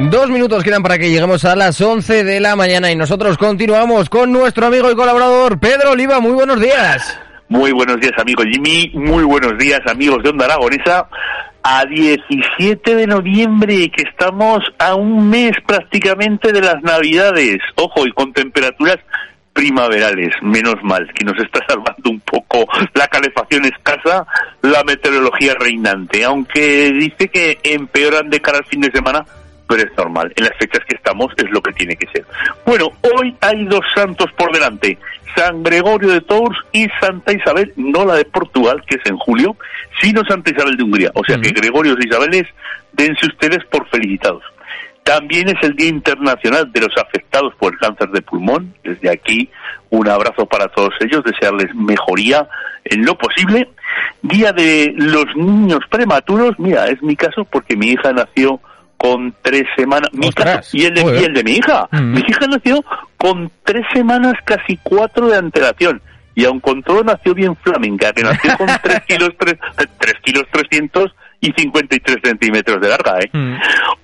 Dos minutos quedan para que lleguemos a las 11 de la mañana y nosotros continuamos con nuestro amigo y colaborador Pedro Oliva. Muy buenos días. Muy buenos días, amigo Jimmy. Muy buenos días, amigos de Onda Aragonesa. A 17 de noviembre, que estamos a un mes prácticamente de las Navidades. Ojo, y con temperaturas primaverales, menos mal, que nos está salvando un poco la calefacción escasa, la meteorología reinante, aunque dice que empeoran de cara al fin de semana, pero es normal. En las fechas que estamos es lo que tiene que ser. Bueno, hoy hay dos santos por delante. San Gregorio de Tours y Santa Isabel, no la de Portugal, que es en julio, sino Santa Isabel de Hungría. O sea que Gregorios y Isabeles, dense ustedes por felicitados. También es el Día Internacional de los Afectados por el Cáncer de Pulmón. Desde aquí, un abrazo para todos ellos, desearles mejoría en lo posible. Día de los niños prematuros. Mira, es mi caso porque mi hija nació con tres semanas. Mi caso, y, el de, y el de mi hija. Mi hija nació con tres semanas, casi cuatro de antelación. Y aun con todo nació bien flamenca, que nació con tres kilos, tres, tres kilos trescientos y 53 centímetros de larga, ¿eh?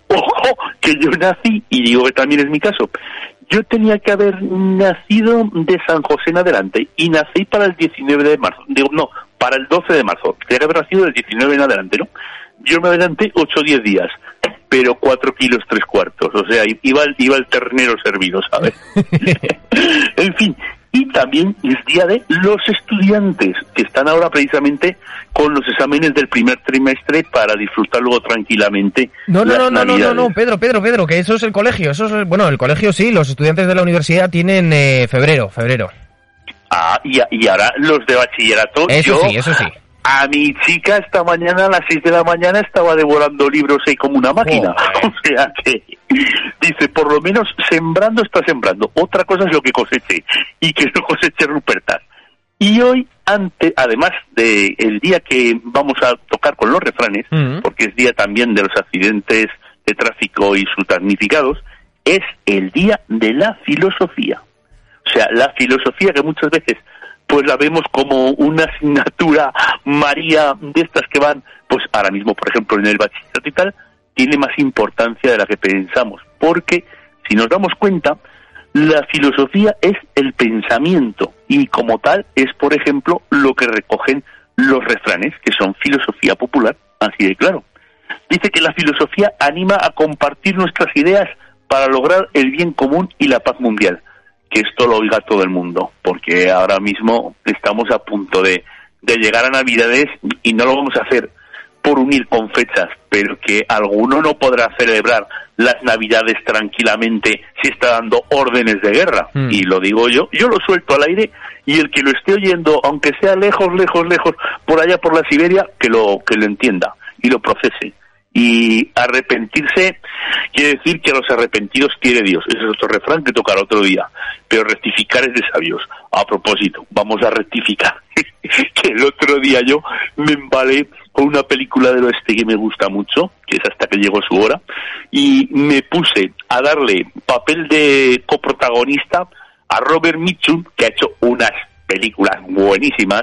Ojo, que yo nací, y digo que también es mi caso, yo tenía que haber nacido de San José en adelante, y nací para el 19 de marzo, digo, no, para el 12 de marzo, tenía que haber nacido del 19 en adelante, ¿no? Yo me adelanté 8 o 10 días, pero 4 kilos 3 cuartos, o sea, iba, iba el ternero servido, ¿sabes? en fin, y también es día de los estudiantes, que están ahora precisamente con los exámenes del primer trimestre para disfrutar luego tranquilamente. No, no, no, no, no, no, Pedro, Pedro, Pedro, que eso es el colegio. Eso es, bueno, el colegio sí, los estudiantes de la universidad tienen eh, febrero, febrero. Ah, y, y ahora los de bachillerato. Eso yo, sí, eso sí. A mi chica esta mañana a las 6 de la mañana estaba devorando libros ahí como una máquina. O sea que dice, por lo menos sembrando está sembrando. Otra cosa es lo que coseche y que no coseche Rupertas. Y hoy, ante, además de el día que vamos a tocar con los refranes, porque es día también de los accidentes de tráfico y sus damnificados, es el día de la filosofía. O sea, la filosofía que muchas veces pues la vemos como una asignatura María de estas que van, pues ahora mismo, por ejemplo, en el bachillerato y tal, tiene más importancia de la que pensamos, porque si nos damos cuenta, la filosofía es el pensamiento y como tal es, por ejemplo, lo que recogen los refranes, que son filosofía popular, así de claro. Dice que la filosofía anima a compartir nuestras ideas para lograr el bien común y la paz mundial. Que esto lo oiga todo el mundo, porque ahora mismo estamos a punto de, de llegar a Navidades y no lo vamos a hacer por unir con fechas, pero que alguno no podrá celebrar las Navidades tranquilamente si está dando órdenes de guerra. Mm. Y lo digo yo, yo lo suelto al aire y el que lo esté oyendo, aunque sea lejos, lejos, lejos, por allá por la Siberia, que lo, que lo entienda y lo procese. Y arrepentirse quiere decir que a los arrepentidos quiere Dios. Ese es otro refrán que tocará otro día. Pero rectificar es de sabios. A propósito, vamos a rectificar. que el otro día yo me embalé con una película del oeste que me gusta mucho, que es hasta que llegó su hora, y me puse a darle papel de coprotagonista a Robert Mitchum, que ha hecho unas películas buenísimas,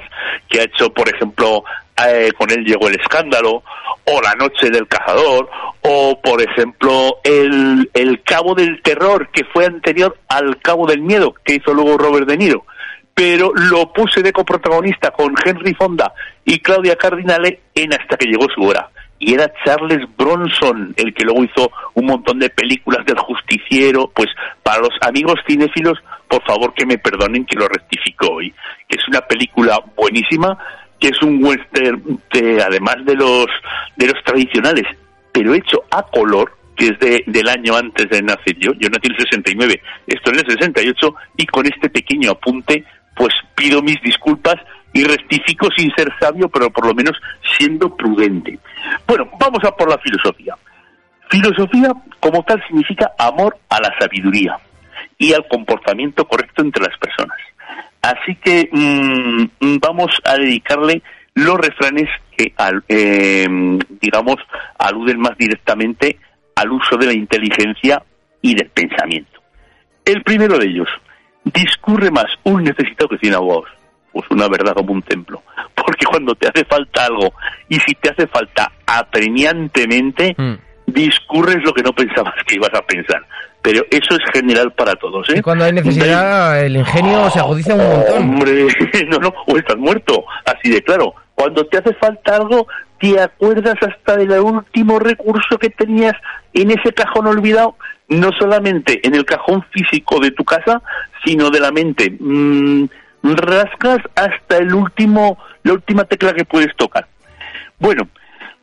que ha hecho, por ejemplo, eh, con él llegó el escándalo, o La noche del cazador, o por ejemplo, el, el Cabo del Terror, que fue anterior al Cabo del Miedo, que hizo luego Robert De Niro. Pero lo puse de coprotagonista con Henry Fonda y Claudia Cardinale en Hasta que llegó su hora. Y era Charles Bronson el que luego hizo un montón de películas del justiciero. Pues para los amigos cinéfilos, por favor que me perdonen que lo rectifico hoy, que es una película buenísima, que es un western además de los de los tradicionales, pero hecho a color, que es de, del año antes de nacer yo. Yo nací en el 69, esto en el 68, y con este pequeño apunte, pues pido mis disculpas y rectifico sin ser sabio, pero por lo menos siendo prudente. Bueno, vamos a por la filosofía. Filosofía como tal significa amor a la sabiduría y al comportamiento correcto entre las personas. Así que mm, vamos a dedicarle los refranes que, eh, digamos, aluden más directamente al uso de la inteligencia y del pensamiento. El primero de ellos, discurre más un necesitado que cien abogados. Pues una verdad como un templo. Porque cuando te hace falta algo y si te hace falta apremiantemente, mm. discurres lo que no pensabas que ibas a pensar. Pero eso es general para todos. ¿eh? Y cuando hay necesidad, el ingenio se agudiza un montón. Hombre, no, no, o estás muerto. Así de claro. Cuando te hace falta algo, te acuerdas hasta del último recurso que tenías en ese cajón olvidado, no solamente en el cajón físico de tu casa, sino de la mente. Mm, rascas hasta el último, la última tecla que puedes tocar. Bueno,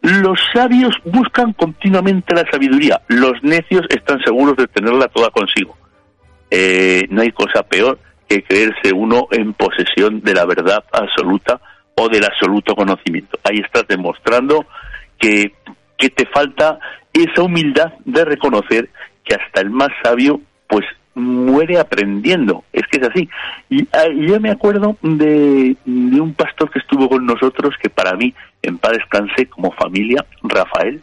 los sabios buscan continuamente la sabiduría, los necios están seguros de tenerla toda consigo. Eh, no hay cosa peor que creerse uno en posesión de la verdad absoluta o del absoluto conocimiento. Ahí estás demostrando que, que te falta esa humildad de reconocer que hasta el más sabio pues muere aprendiendo, es que es así. Y, ah, yo me acuerdo de, de, un pastor que estuvo con nosotros, que para mí, en paz descanse como familia, Rafael,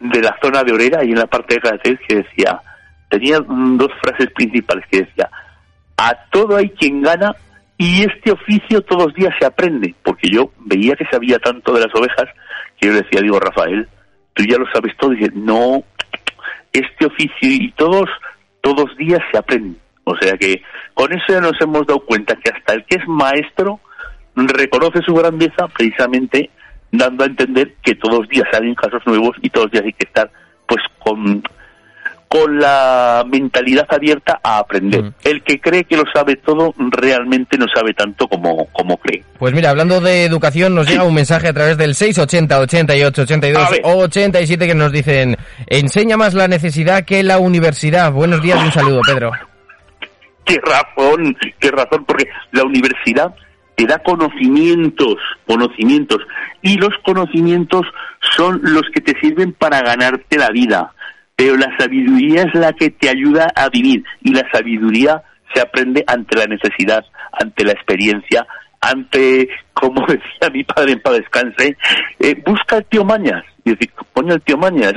de la zona de Orera y en la parte de Cáceres, que decía, tenía dos frases principales, que decía, a todo hay quien gana y este oficio todos los días se aprende, porque yo veía que sabía tanto de las ovejas que yo decía, digo, Rafael, tú ya lo sabes todo, y dice, no, este oficio y todos, todos los días se aprende. O sea que con eso ya nos hemos dado cuenta que hasta el que es maestro reconoce su grandeza precisamente dando a entender que todos los días salen casos nuevos y todos los días hay que estar pues con con la mentalidad abierta a aprender. Mm. El que cree que lo sabe todo realmente no sabe tanto como, como cree. Pues mira, hablando de educación, nos llega un mensaje a través del 680 88 82 87 que nos dicen, enseña más la necesidad que la universidad. Buenos días y un saludo, Pedro. Qué razón, qué razón, porque la universidad te da conocimientos, conocimientos, y los conocimientos son los que te sirven para ganarte la vida pero la sabiduría es la que te ayuda a vivir y la sabiduría se aprende ante la necesidad, ante la experiencia, ante, como decía mi padre en paz descanse, eh, busca el tío Mañas, y decir, pone el tío Mañas,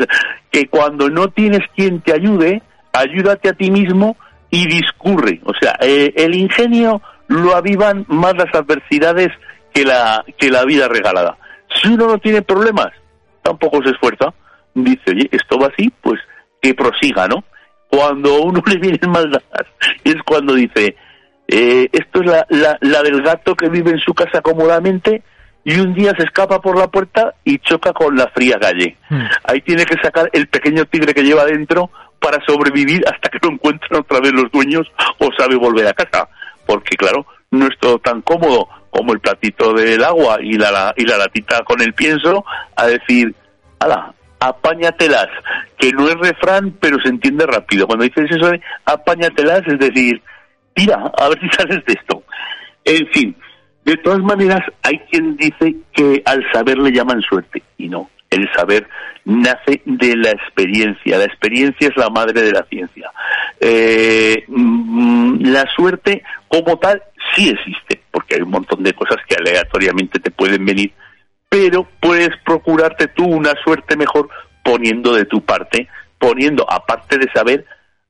que cuando no tienes quien te ayude, ayúdate a ti mismo y discurre. O sea, eh, el ingenio lo avivan más las adversidades que la, que la vida regalada. Si uno no tiene problemas, tampoco se esfuerza. Dice, oye, esto va así, pues que prosiga, ¿no? Cuando uno le vienen maldadas es cuando dice, eh, esto es la, la, la, del gato que vive en su casa cómodamente y un día se escapa por la puerta y choca con la fría calle. Hmm. Ahí tiene que sacar el pequeño tigre que lleva dentro para sobrevivir hasta que lo encuentran otra vez los dueños o sabe volver a casa. Porque claro, no es todo tan cómodo como el platito del agua y la, y la latita con el pienso a decir, ala, apáñatelas, que no es refrán, pero se entiende rápido. Cuando dices eso apáñatelas, es decir, tira, a ver si sales de esto. En fin, de todas maneras, hay quien dice que al saber le llaman suerte, y no. El saber nace de la experiencia. La experiencia es la madre de la ciencia. Eh, mm, la suerte, como tal, sí existe, porque hay un montón de cosas que aleatoriamente te pueden venir pero puedes procurarte tú una suerte mejor poniendo de tu parte, poniendo, aparte de saber,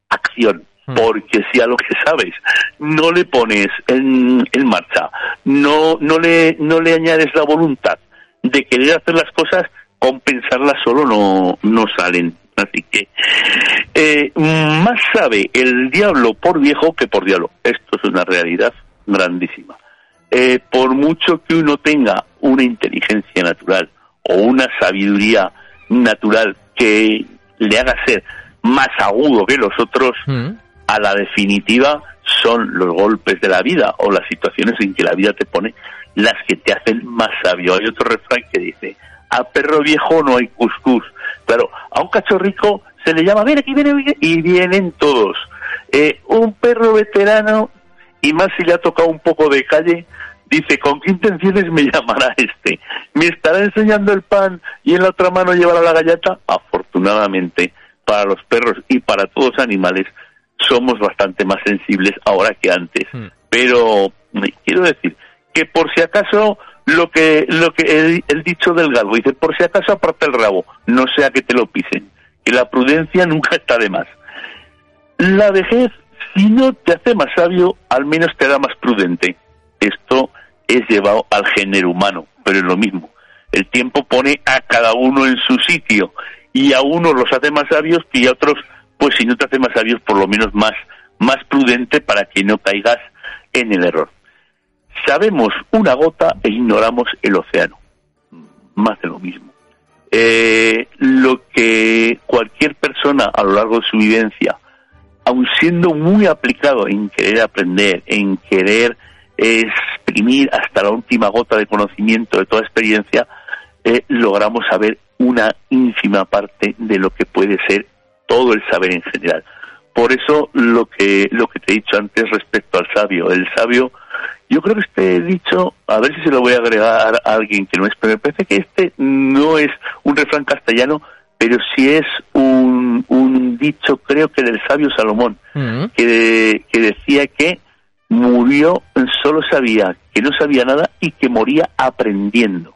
acción. Hmm. Porque si a lo que sabes no le pones en, marcha, no, no, le, no le añades la voluntad de querer hacer las cosas, compensarlas solo no, no salen. Así que eh, más sabe el diablo por viejo que por diablo. Esto es una realidad grandísima. Eh, por mucho que uno tenga una inteligencia natural o una sabiduría natural que le haga ser más agudo que los otros, Mm. a la definitiva son los golpes de la vida o las situaciones en que la vida te pone las que te hacen más sabio. Hay otro refrán que dice, a perro viejo no hay cuscús. Claro, a un cachorrico se le llama, ven aquí viene, viene", y vienen todos. Eh, un perro veterano, y más si le ha tocado un poco de calle, dice, ¿con qué intenciones me llamará este? ¿Me estará enseñando el pan y en la otra mano llevará la galleta? Afortunadamente, para los perros y para todos los animales, somos bastante más sensibles ahora que antes. Mm. Pero me quiero decir que por si acaso lo que lo que el, el dicho del galgo dice, por si acaso aparta el rabo, no sea que te lo pisen, que la prudencia nunca está de más. La vejez, si no te hace más sabio, al menos te hará más prudente. Esto es llevado al género humano, pero es lo mismo. El tiempo pone a cada uno en su sitio y a unos los hace más sabios y a otros, pues si no te hace más sabios, por lo menos más, más prudente para que no caigas en el error. Sabemos una gota e ignoramos el océano. Más de lo mismo. Eh, lo que cualquier persona a lo largo de su vivencia, aun siendo muy aplicado en querer aprender, en querer exprimir hasta la última gota de conocimiento de toda experiencia, eh, logramos saber una ínfima parte de lo que puede ser todo el saber en general. Por eso lo que lo que te he dicho antes respecto al sabio, el sabio, yo creo que este dicho, a ver si se lo voy a agregar a alguien que no es, pero me parece que este no es un refrán castellano, pero sí es un, un dicho, creo que del sabio Salomón, Mm. que, que decía que murió, solo sabía que no sabía nada y que moría aprendiendo.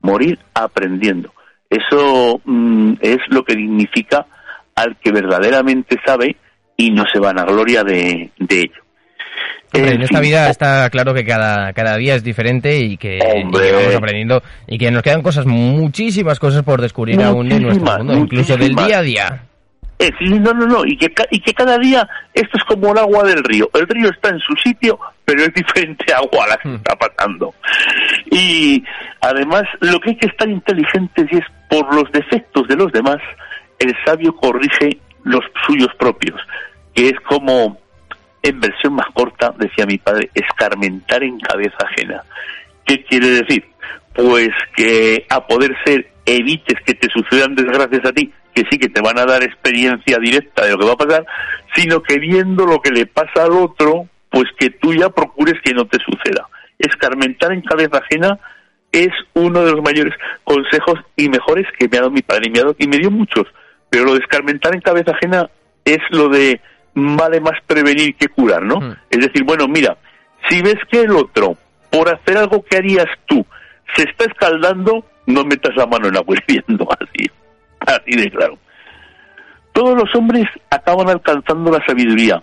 Morir aprendiendo. Eso mm, es lo que dignifica al que verdaderamente sabe y no se van a gloria de, de ello. Hombre, En esta vida está claro que cada, cada día es diferente y que, y Hombre. que vamos aprendiendo y que nos quedan cosas, muchísimas cosas por descubrir aún en nuestro Muchísimas, mundo, incluso del muchísimas. día a día. Eh, no, no, no, y que, y que cada día esto es como el agua del río. El río está en su sitio, pero es diferente agua a la que Hmm. está pasando. Y además, lo que hay que estar inteligentes y es por los defectos de los demás, el sabio corrige los suyos propios, que es como, en versión más corta, decía mi padre, escarmentar en cabeza ajena. ¿Qué quiere decir? Pues que a poder ser evites que te sucedan desgracias a ti, que sí que te van a dar experiencia directa de lo que va a pasar, sino que viendo lo que le pasa al otro, pues que tú ya procures que no te suceda. Escarmentar en cabeza ajena es uno de los mayores consejos y mejores que me ha dado mi padre y me, ha dado- y me dio muchos, pero lo de escarmentar en cabeza ajena es lo de vale más prevenir que curar, ¿no? Mm. Es decir, bueno, mira, si ves que el otro, por hacer algo que harías tú, se está escaldando, no metas la mano en agua hirviendo, así, claro. Todos los hombres acaban alcanzando la sabiduría,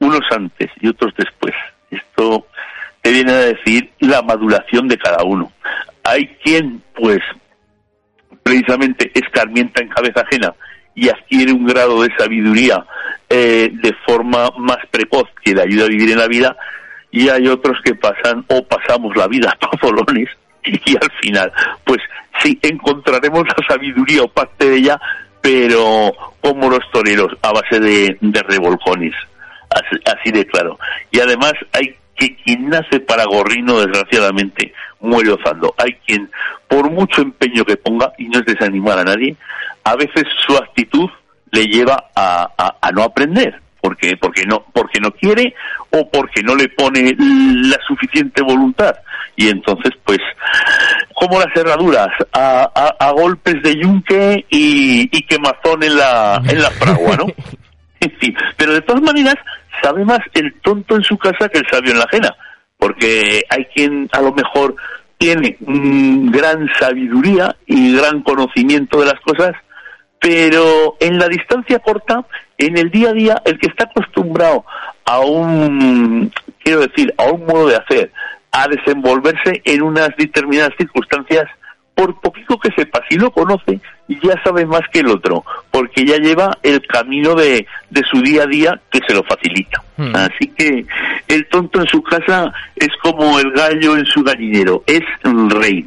unos antes y otros después. Esto te viene a decir la maduración de cada uno. Hay quien, pues, precisamente escarmienta en cabeza ajena y adquiere un grado de sabiduría eh, de forma más precoz que le ayuda a vivir en la vida y hay otros que pasan o pasamos la vida a tozolones y al final pues sí encontraremos la sabiduría o parte de ella pero como los toreros a base de, revolcones así, así de claro. Y además hay que quien nace para gorrino desgraciadamente muere ozando hay quien por mucho empeño que ponga y no es desanimar a nadie a veces su actitud le lleva a no aprender porque porque no porque no quiere o porque no le pone la suficiente voluntad. Y entonces pues como las herraduras a, a- a golpes de yunque y, y quemazón en la en la fragua no en fin, pero de todas maneras sabe más el tonto en su casa que el sabio en la ajena, porque hay quien a lo mejor tiene mm, gran sabiduría y gran conocimiento de las cosas, pero en la distancia corta, en el día a día, el que está acostumbrado a un, quiero decir, a un modo de hacer, a desenvolverse en unas determinadas circunstancias, por poquito que sepa, si lo conoce, ya sabe más que el otro, porque ya lleva el camino de, de su día a día que se lo facilita. Hmm. Así que el tonto en su casa es como el gallo en su gallinero, es el rey.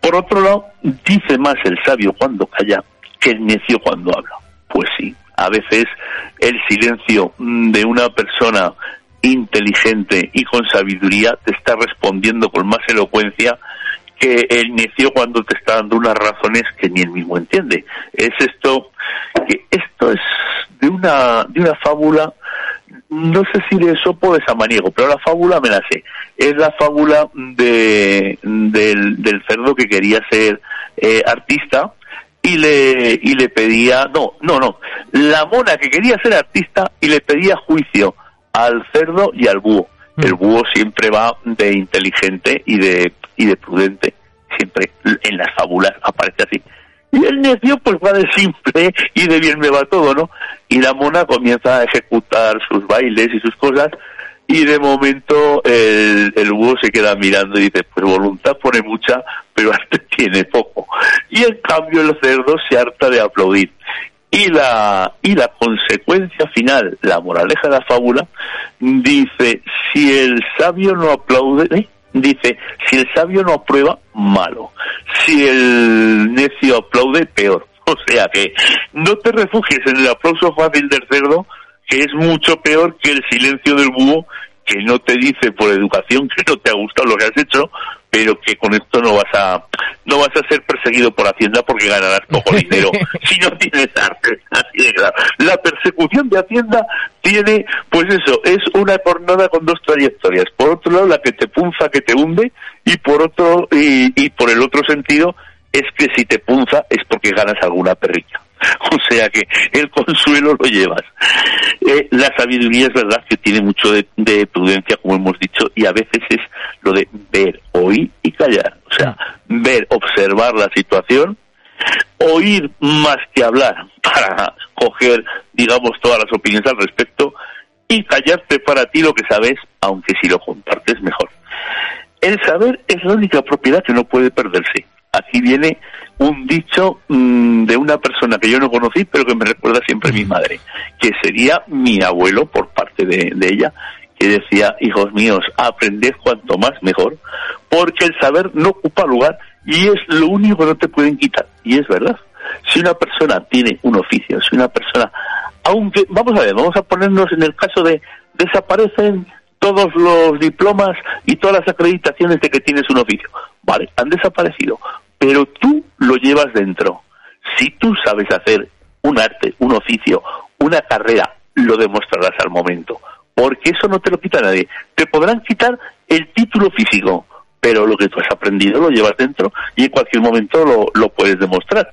Por otro lado, dice más el sabio cuando calla que el necio cuando habla. Pues sí, a veces el silencio de una persona inteligente y con sabiduría te está respondiendo con más elocuencia que el necio cuando te está dando unas razones que ni él mismo entiende. Es esto, que esto es de una, de una fábula, no sé si de Sopo de Samaniego, pero la fábula me la sé. Es la fábula de, del, del cerdo que quería ser eh, artista y le, y le pedía, no, no, no, la mona que quería ser artista y le pedía juicio al cerdo y al búho. Mm. El búho siempre va de inteligente y de, y de prudente. Siempre en las fábulas aparece así. Y el necio pues va de simple y de bien me va todo, ¿no? Y la mona comienza a ejecutar sus bailes y sus cosas y de momento el, el búho se queda mirando y dice, pues voluntad pone mucha, pero arte tiene poco. Y en cambio el cerdo se harta de aplaudir. Y la, y la consecuencia final, la moraleja de la fábula, dice, si el sabio no aplaude, ¿eh? dice, si el sabio no aprueba, malo. Si el necio aplaude, peor. O sea que no te refugies en el aplauso fácil del cerdo, que es mucho peor que el silencio del búho, que no te dice por educación que no te ha gustado lo que has hecho, pero que con esto no vas a no vas a ser perseguido por Hacienda porque ganarás poco dinero si no tienes arte. Así de claro. La persecución de Hacienda tiene, pues eso, es una jornada con dos trayectorias. Por otro lado, la que te punza, que te hunde, y por otro y, y por el otro sentido es que si te punza es porque ganas alguna perrilla. O sea que el consuelo lo llevas. Eh, la sabiduría es verdad que tiene mucho de, prudencia, como hemos dicho, y a veces es lo de ver, oír y callar. O sea, ver, observar la situación, oír más que hablar para coger, digamos, todas las opiniones al respecto y callarte para ti lo que sabes, aunque si lo compartes mejor. El saber es la única propiedad que no puede perderse aquí viene un dicho mm, de una persona que yo no conocí, pero que me recuerda siempre a mi madre, que sería mi abuelo por parte de, ella, que decía, hijos míos, aprended cuanto más mejor, porque el saber no ocupa lugar y es lo único que no te pueden quitar. Y es verdad. Si una persona tiene un oficio, si una persona, aunque, vamos a ver, vamos a ponernos en el caso de desaparecen todos los diplomas y todas las acreditaciones de que tienes un oficio. Vale, han desaparecido, pero tú lo llevas dentro. Si tú sabes hacer un arte, un oficio, una carrera, lo demostrarás al momento. Porque eso no te lo quita nadie. Te podrán quitar el título físico, pero lo que tú has aprendido lo llevas dentro y en cualquier momento lo, lo puedes demostrar.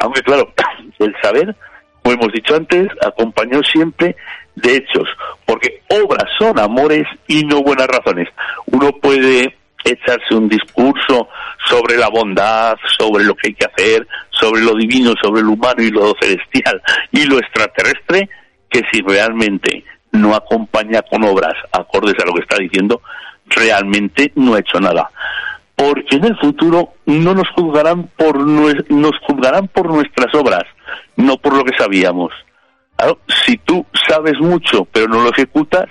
Aunque claro, el saber, como hemos dicho antes, acompañó siempre de hechos, porque obras son amores y no buenas razones. Uno puede echarse un discurso sobre la bondad, sobre lo que hay que hacer, sobre lo divino, sobre lo humano y lo celestial y lo extraterrestre, que si realmente no acompaña con obras acordes a lo que está diciendo, realmente no ha hecho nada. Porque en el futuro no nos juzgarán por nos juzgarán por nuestras obras, no por lo que sabíamos. Si tú sabes mucho pero no lo ejecutas,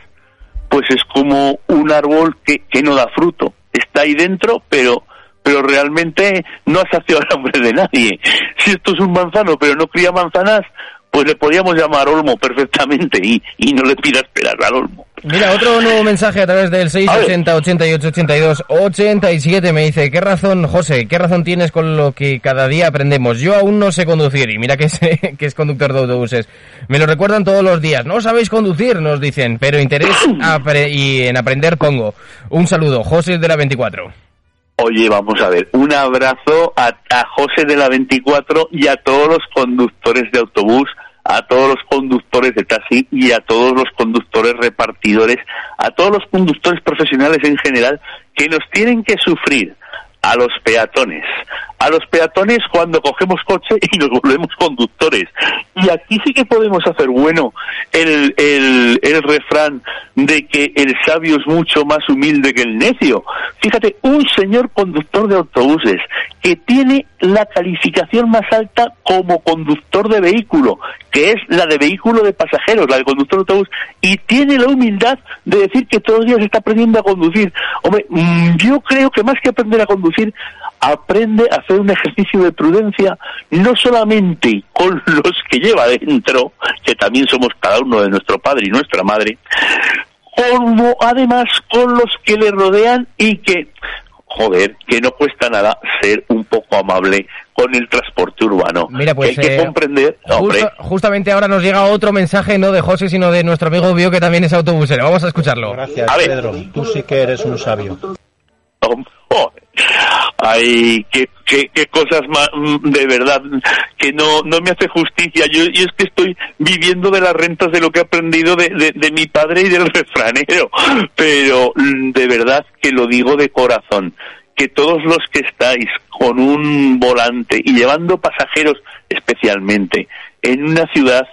pues es como un árbol que, que no da fruto está ahí dentro, pero pero realmente no ha saciado el hambre de nadie. Si esto es un manzano, pero no cría manzanas, pues le podríamos llamar Olmo perfectamente y, y no le pida esperar al Olmo. Mira, otro nuevo mensaje a través del 680 88 82 87 me dice, ¿qué razón, José, qué razón tienes con lo que cada día aprendemos? Yo aún no sé conducir y mira que es, que es conductor de autobuses. Me lo recuerdan todos los días. No sabéis conducir, nos dicen, pero interés y en aprender pongo. Un saludo, José de la 24. Oye, vamos a ver, un abrazo a, a José de la 24 y a todos los conductores de autobús, a todos los conductores de taxi y a todos los conductores repartidores, a todos los conductores profesionales en general que nos tienen que sufrir a los peatones. A los peatones cuando cogemos coche y nos volvemos conductores. Y aquí sí que podemos hacer bueno el, el, el refrán de que el sabio es mucho más humilde que el necio. Fíjate, un señor conductor de autobuses que tiene la calificación más alta como conductor de vehículo, que es la de vehículo de pasajeros, la de conductor de autobús, y tiene la humildad de decir que todos los días está aprendiendo a conducir. Hombre, mm, yo creo que más que aprender a conducir, conducir, aprende a hacer un ejercicio de prudencia no solamente con los que lleva dentro, que también somos cada uno de nuestro padre y nuestra madre, como además con los que le rodean y que, joder, que no cuesta nada ser un poco amable con el transporte urbano. Mira, pues, que hay que eh, comprender, justo- justamente ahora nos llega otro mensaje, no de José, sino de nuestro amigo Bio, que también es autobusero. Vamos a escucharlo. Gracias, A ver. Pedro. Tú sí que eres un sabio. Oh, ay, qué, qué, qué cosas más, mm, de verdad, que no, no me hace justicia. Yo, yo es que estoy viviendo de las rentas de lo que he aprendido de, de, de mi padre y del refranero, pero mm, de verdad que lo digo de corazón, que todos los que estáis con un volante y llevando pasajeros especialmente en una ciudad,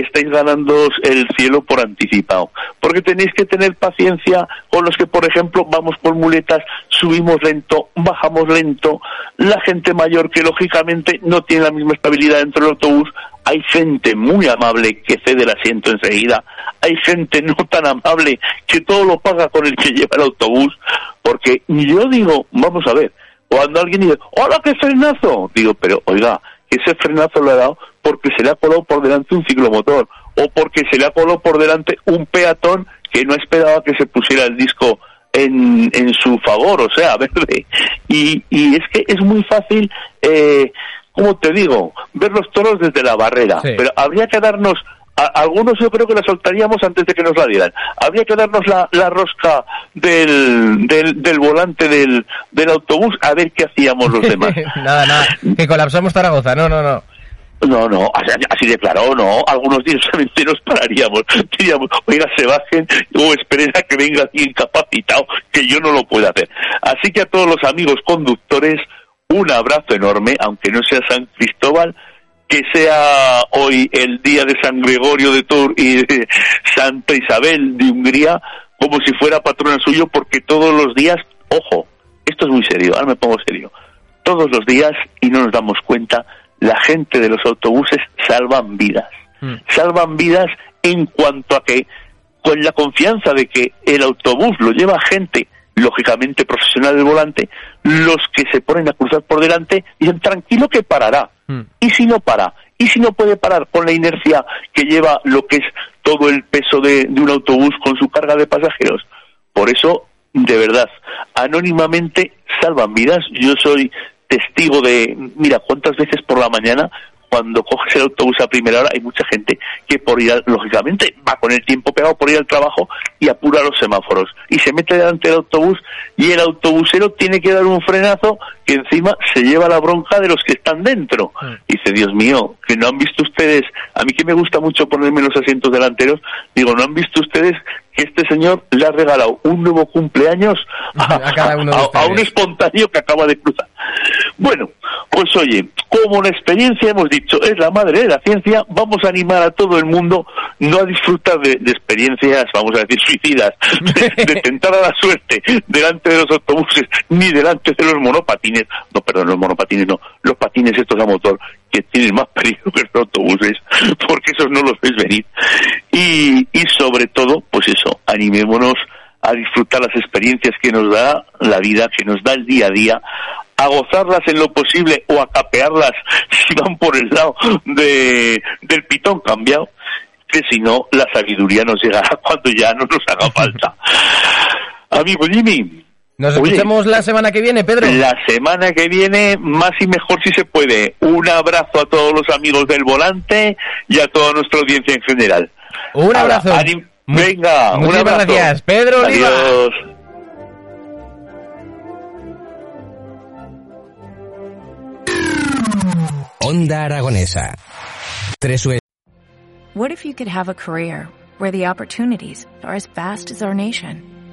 estáis ganando el cielo por anticipado. Porque tenéis que tener paciencia con los que, por ejemplo, vamos por muletas, subimos lento, bajamos lento. La gente mayor que, lógicamente, no tiene la misma estabilidad dentro del autobús. Hay gente muy amable que cede el asiento enseguida. Hay gente no tan amable que todo lo paga con el que lleva el autobús. Porque yo digo, vamos a ver, cuando alguien dice, hola, qué frenazo, digo, pero oiga, ese frenazo lo ha dado porque se le ha colado por delante un ciclomotor o porque se le ha colado por delante un peatón que no esperaba que se pusiera el disco en, en su favor, o sea, verde. Y, y es que es muy fácil, eh, como te digo, ver los toros desde la barrera, Sí. pero habría que darnos a- algunos yo creo que la soltaríamos antes de que nos la dieran. Habría que darnos la, la rosca del, del, del volante del, del autobús a ver qué hacíamos los demás. nada, nada, que colapsamos Zaragoza. No, no, no. No, no, así, así de claro, no. Algunos días nos pararíamos. Diríamos, oiga, se bajen o esperen a que venga alguien capacitado, que yo no lo puedo hacer. Así que a todos los amigos conductores, un abrazo enorme, aunque no sea San Cristóbal, que sea hoy el día de San Gregorio de Tours y de Santa Isabel de Hungría, como si fuera patrona suyo, porque todos los días, ojo, esto es muy serio, ahora me pongo serio, todos los días, y no nos damos cuenta, la gente de los autobuses salvan vidas. Mm. Salvan vidas en cuanto a que, con la confianza de que el autobús lo lleva gente, lógicamente profesional del volante, los que se ponen a cruzar por delante dicen tranquilo que parará. Mm. ¿Y si no para? ¿Y si no puede parar con la inercia que lleva lo que es todo el peso de, de un autobús con su carga de pasajeros? Por eso, de verdad, anónimamente salvan vidas. Yo soy testigo de, mira, cuántas veces por la mañana, cuando coges el autobús a primera hora, hay mucha gente que por ir, al- lógicamente, va con el tiempo pegado por ir al trabajo y apura los semáforos. Y se mete delante del autobús y el autobusero tiene que dar un frenazo que encima se lleva la bronca de los que están dentro. Mm. Dice, Dios mío, que no han visto ustedes, a mí que me gusta mucho ponerme en los asientos delanteros, digo, ¿no han visto ustedes que este señor le ha regalado un nuevo cumpleaños A cada uno a- un espontáneo que acaba de cruzar? Bueno, pues oye, como la experiencia hemos dicho es la madre de la ciencia, vamos a animar a todo el mundo no a disfrutar de, de experiencias, vamos a decir, suicidas, de, de tentar a la suerte delante de los autobuses ni delante de los monopatines, no, perdón, los monopatines no, los patines estos a motor que tienen más peligro que los autobuses, porque esos no los ves venir. Y, y sobre todo, pues eso, animémonos a disfrutar las experiencias que nos da la vida, que nos da el día a día, a gozarlas en lo posible o a capearlas si van por el lado de, del pitón cambiado, que si no, la sabiduría nos llegará cuando ya no nos haga falta. Amigo Jimmy, Nos Oye. escuchamos la semana que viene, Pedro. la semana que viene, más y mejor si se puede. Un abrazo a todos los amigos del volante y a toda nuestra audiencia en general. Un Ahora, abrazo. Venga, un muchísimas abrazo. gracias, Pedro Oliva. Adiós. Onda Aragonesa. What if you could have a career where the opportunities are as vast as our nation,